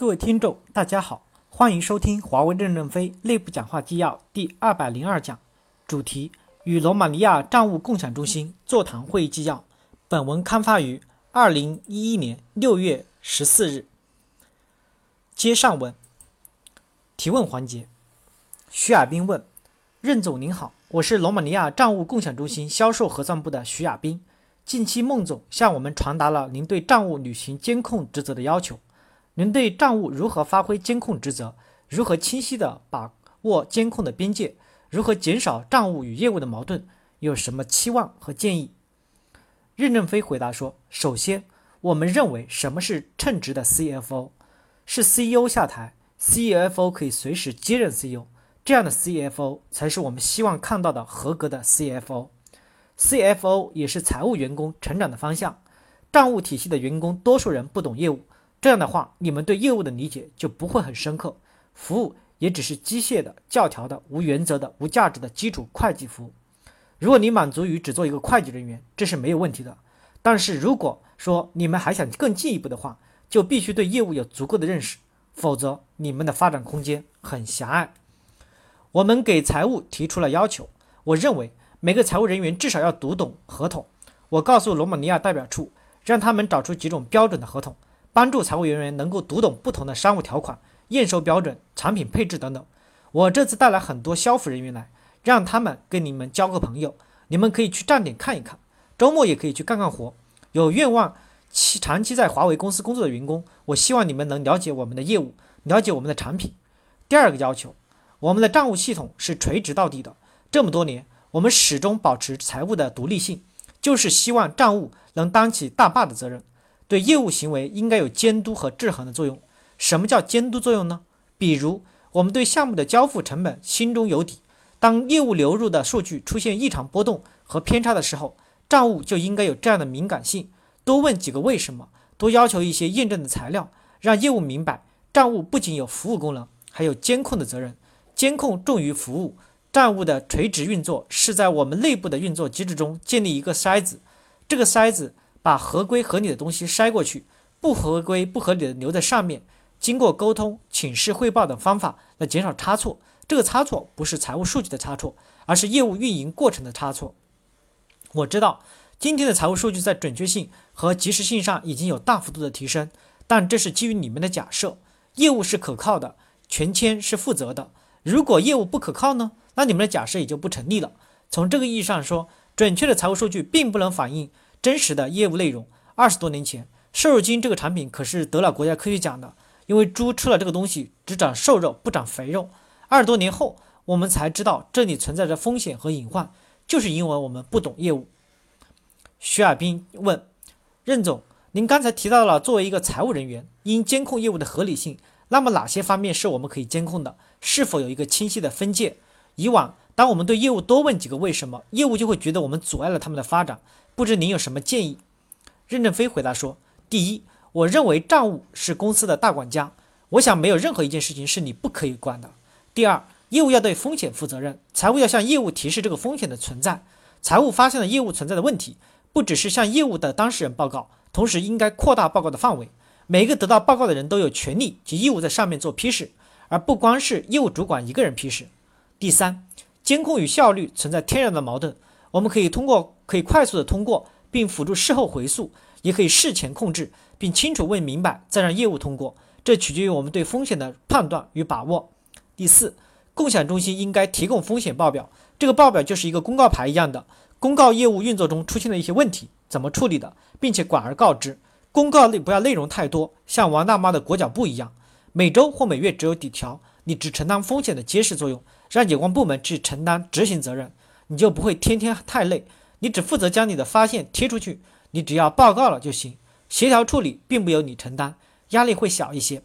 各位听众，大家好，欢迎收听华为任正非内部讲话纪要第二百零二讲，主题与罗马尼亚账务共享中心座谈会议纪要。本文刊发于二零一一年六月十四日。接上文，提问环节，徐亚斌问：任总您好，我是罗马尼亚账务共享中心销售核算部的徐亚斌。近期孟总向我们传达了您对账务履行监控职责的要求。您对账务如何发挥监控职责，如何清晰地把握监控的边界，如何减少账务与业务的矛盾，有什么期望和建议？任正非回答说：“首先，我们认为什么是称职的 CFO？是 CEO 下台，CFO 可以随时接任 CEO，这样的 CFO 才是我们希望看到的合格的 CFO。CFO 也是财务员工成长的方向。账务体系的员工多数人不懂业务。”这样的话，你们对业务的理解就不会很深刻，服务也只是机械的、教条的、无原则的、无价值的基础会计服务。如果你满足于只做一个会计人员，这是没有问题的。但是如果说你们还想更进一步的话，就必须对业务有足够的认识，否则你们的发展空间很狭隘。我们给财务提出了要求，我认为每个财务人员至少要读懂合同。我告诉罗马尼亚代表处，让他们找出几种标准的合同。帮助财务人员能够读懂不同的商务条款、验收标准、产品配置等等。我这次带来很多销售人员来，让他们跟你们交个朋友。你们可以去站点看一看，周末也可以去干干活。有愿望期长期在华为公司工作的员工，我希望你们能了解我们的业务，了解我们的产品。第二个要求，我们的账务系统是垂直到底的。这么多年，我们始终保持财务的独立性，就是希望账务能担起大坝的责任。对业务行为应该有监督和制衡的作用。什么叫监督作用呢？比如我们对项目的交付成本心中有底，当业务流入的数据出现异常波动和偏差的时候，账务就应该有这样的敏感性，多问几个为什么，多要求一些验证的材料，让业务明白，账务不仅有服务功能，还有监控的责任。监控重于服务，账务的垂直运作是在我们内部的运作机制中建立一个筛子，这个筛子。把合规合理的东西筛过去，不合规不合理的留在上面，经过沟通、请示汇报等方法来减少差错。这个差错不是财务数据的差错，而是业务运营过程的差错。我知道今天的财务数据在准确性和及时性上已经有大幅度的提升，但这是基于你们的假设，业务是可靠的，全签是负责的。如果业务不可靠呢？那你们的假设也就不成立了。从这个意义上说，准确的财务数据并不能反映。真实的业务内容。二十多年前，瘦肉精这个产品可是得了国家科学奖的，因为猪吃了这个东西只长瘦肉不长肥肉。二十多年后，我们才知道这里存在着风险和隐患，就是因为我们不懂业务。徐亚斌问任总：“您刚才提到了作为一个财务人员应监控业务的合理性，那么哪些方面是我们可以监控的？是否有一个清晰的分界？以往当我们对业务多问几个为什么，业务就会觉得我们阻碍了他们的发展。”不知您有什么建议？任正非回答说：“第一，我认为账务是公司的大管家，我想没有任何一件事情是你不可以管的。第二，业务要对风险负责任，财务要向业务提示这个风险的存在。财务发现了业务存在的问题，不只是向业务的当事人报告，同时应该扩大报告的范围。每一个得到报告的人都有权利及义务在上面做批示，而不光是业务主管一个人批示。第三，监控与效率存在天然的矛盾。”我们可以通过，可以快速的通过，并辅助事后回溯，也可以事前控制，并清楚问明白，再让业务通过。这取决于我们对风险的判断与把握。第四，共享中心应该提供风险报表，这个报表就是一个公告牌一样的，公告业务运作中出现的一些问题怎么处理的，并且广而告之。公告内不要内容太多，像王大妈的裹脚布一样，每周或每月只有几条，你只承担风险的揭示作用，让有关部门去承担执行责任。你就不会天天太累，你只负责将你的发现贴出去，你只要报告了就行。协调处理并不由你承担，压力会小一些。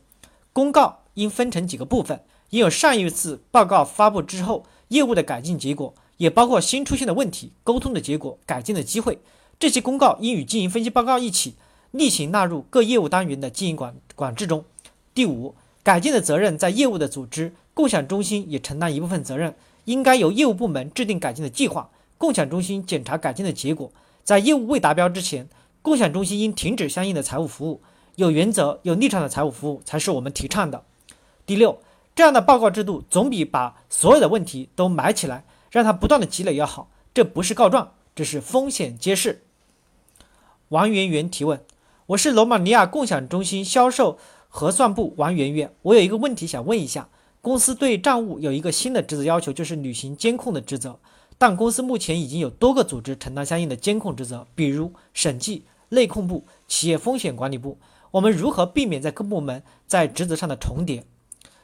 公告应分成几个部分，应有上一次报告发布之后业务的改进结果，也包括新出现的问题、沟通的结果、改进的机会。这些公告应与经营分析报告一起，例行纳入各业务单元的经营管管制中。第五，改进的责任在业务的组织，共享中心也承担一部分责任。应该由业务部门制定改进的计划，共享中心检查改进的结果。在业务未达标之前，共享中心应停止相应的财务服务。有原则、有立场的财务服务才是我们提倡的。第六，这样的报告制度总比把所有的问题都埋起来，让它不断的积累要好。这不是告状，这是风险揭示。王媛媛提问：我是罗马尼亚共享中心销售核算部王媛媛，我有一个问题想问一下。公司对账务有一个新的职责要求，就是履行监控的职责。但公司目前已经有多个组织承担相应的监控职责，比如审计、内控部、企业风险管理部。我们如何避免在各部门在职责上的重叠？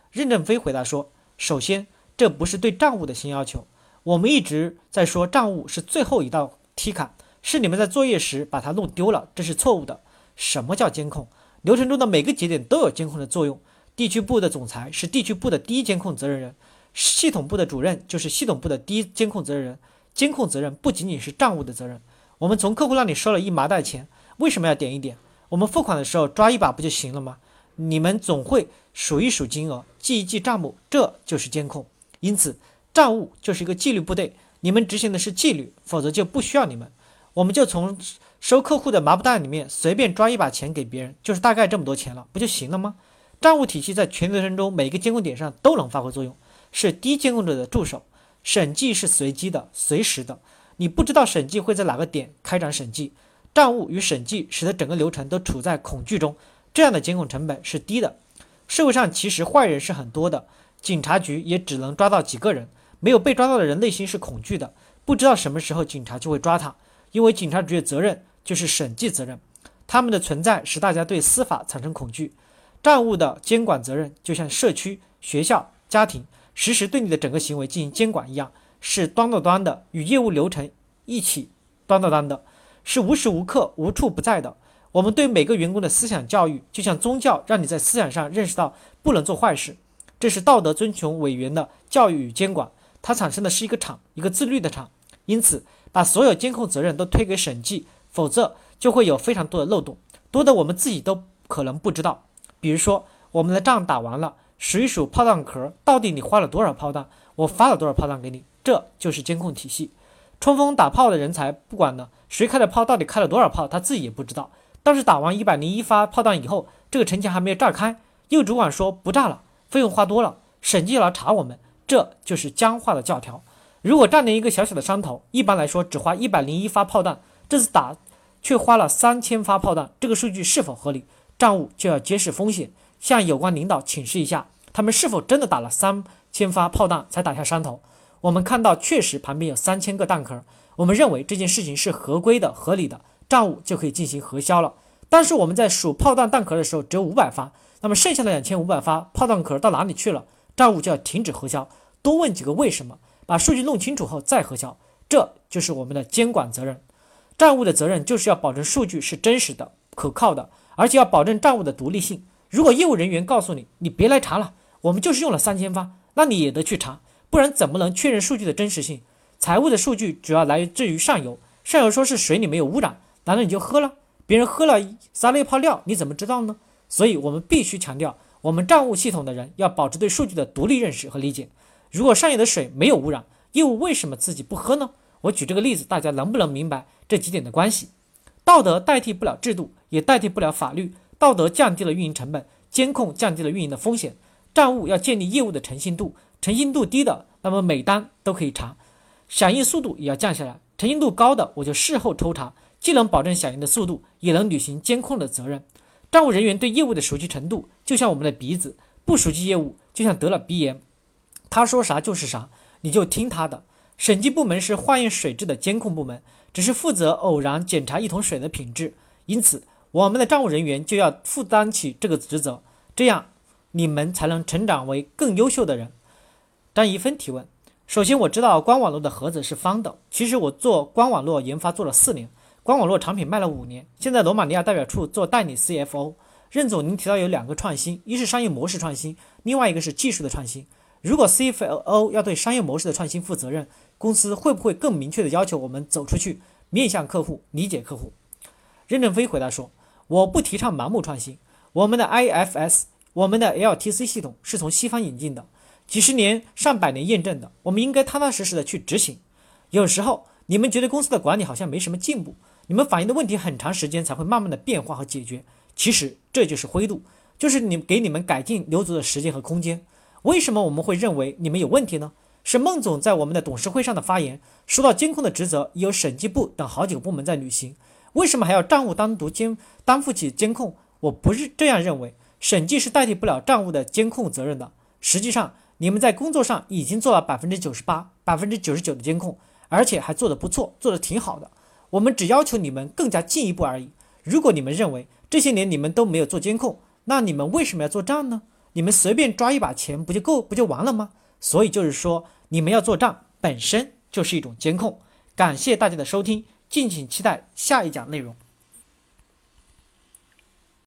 任正非回答说：“首先，这不是对账务的新要求。我们一直在说账务是最后一道梯坎，是你们在作业时把它弄丢了，这是错误的。什么叫监控？流程中的每个节点都有监控的作用。地区部的总裁是地区部的第一监控责任人，系统部的主任就是系统部的第一监控责任人。监控责任不仅仅是账务的责任。我们从客户那里收了一麻袋钱，为什么要点一点？”我们付款的时候抓一把不就行了吗？你们总会数一数金额，记一记账目，这就是监控。因此，账务就是一个纪律部队，你们执行的是纪律，否则就不需要你们。我们就从收客户的麻布袋里面随便抓一把钱给别人，就是大概这么多钱了，不就行了吗？账务体系在全流程中每个监控点上都能发挥作用，是低监控者的助手。审计是随机的、随时的，你不知道审计会在哪个点开展审计。账务与审计使得整个流程都处在恐惧中，这样的监控成本是低的。社会上其实坏人是很多的，警察局也只能抓到几个人。没有被抓到的人内心是恐惧的，不知道什么时候警察就会抓他，因为警察局的责任就是审计责任。他们的存在使大家对司法产生恐惧。账务的监管责任就像社区、学校、家庭实时对你的整个行为进行监管一样，是端到端的，与业务流程一起端到端的。是无时无刻、无处不在的。我们对每个员工的思想教育，就像宗教让你在思想上认识到不能做坏事，这是道德遵从委员的教育与监管。它产生的是一个厂，一个自律的厂。因此，把所有监控责任都推给审计，否则就会有非常多的漏洞，多的我们自己都可能不知道。比如说，我们的仗打完了，数一数炮弹壳，到底你花了多少炮弹，我发了多少炮弹给你，这就是监控体系。冲锋打炮的人才不管呢。谁开的炮？到底开了多少炮？他自己也不知道。但是打完一百零一发炮弹以后，这个城墙还没有炸开，又主管说不炸了，费用花多了，审计来查我们，这就是僵化的教条。如果占领一个小小的山头，一般来说只花一百零一发炮弹，这次打却花了三千发炮弹，这个数据是否合理？账务就要揭示风险，向有关领导请示一下，他们是否真的打了三千发炮弹才打下山头？我们看到确实旁边有三千个弹壳。我们认为这件事情是合规的、合理的，账务就可以进行核销了。但是我们在数炮弹弹壳的时候只有五百发，那么剩下的两千五百发炮弹壳到哪里去了？账务就要停止核销，多问几个为什么，把数据弄清楚后再核销，这就是我们的监管责任。账务的责任就是要保证数据是真实的、可靠的，而且要保证账务的独立性。如果业务人员告诉你，你别来查了，我们就是用了三千发，那你也得去查，不然怎么能确认数据的真实性？财务的数据主要来自于上游，上游说是水里没有污染，难道你就喝了？别人喝了撒了一泡尿，你怎么知道呢？所以我们必须强调，我们账务系统的人要保持对数据的独立认识和理解。如果上游的水没有污染，业务为什么自己不喝呢？我举这个例子，大家能不能明白这几点的关系？道德代替不了制度，也代替不了法律。道德降低了运营成本，监控降低了运营的风险。账务要建立业务的诚信度，诚信度低的，那么每单都可以查。响应速度也要降下来，诚信度高的我就事后抽查，既能保证响应的速度，也能履行监控的责任。账务人员对业务的熟悉程度，就像我们的鼻子，不熟悉业务就像得了鼻炎，他说啥就是啥，你就听他的。审计部门是化验水质的监控部门，只是负责偶然检查一桶水的品质，因此我们的账务人员就要负担起这个职责，这样你们才能成长为更优秀的人。张一芬提问。首先，我知道官网络的盒子是方的。其实我做官网络研发做了四年，官网络产品卖了五年。现在罗马尼亚代表处做代理 CFO。任总，您提到有两个创新，一是商业模式创新，另外一个是技术的创新。如果 CFO 要对商业模式的创新负责任，公司会不会更明确的要求我们走出去，面向客户，理解客户？任正非回答说：“我不提倡盲目创新。我们的 IFS，我们的 LTC 系统是从西方引进的。”几十年、上百年验证的，我们应该踏踏实实的去执行。有时候你们觉得公司的管理好像没什么进步，你们反映的问题很长时间才会慢慢的变化和解决。其实这就是灰度，就是你给你们改进留足的时间和空间。为什么我们会认为你们有问题呢？是孟总在我们的董事会上的发言，说到监控的职责由审计部等好几个部门在履行，为什么还要账务单独监担负起监控？我不是这样认为，审计是代替不了账务的监控责任的。实际上，你们在工作上已经做了百分之九十八、百分之九十九的监控，而且还做得不错，做得挺好的。我们只要求你们更加进一步而已。如果你们认为这些年你们都没有做监控，那你们为什么要做账呢？你们随便抓一把钱不就够不就完了吗？所以就是说，你们要做账本身就是一种监控。感谢大家的收听，敬请期待下一讲内容。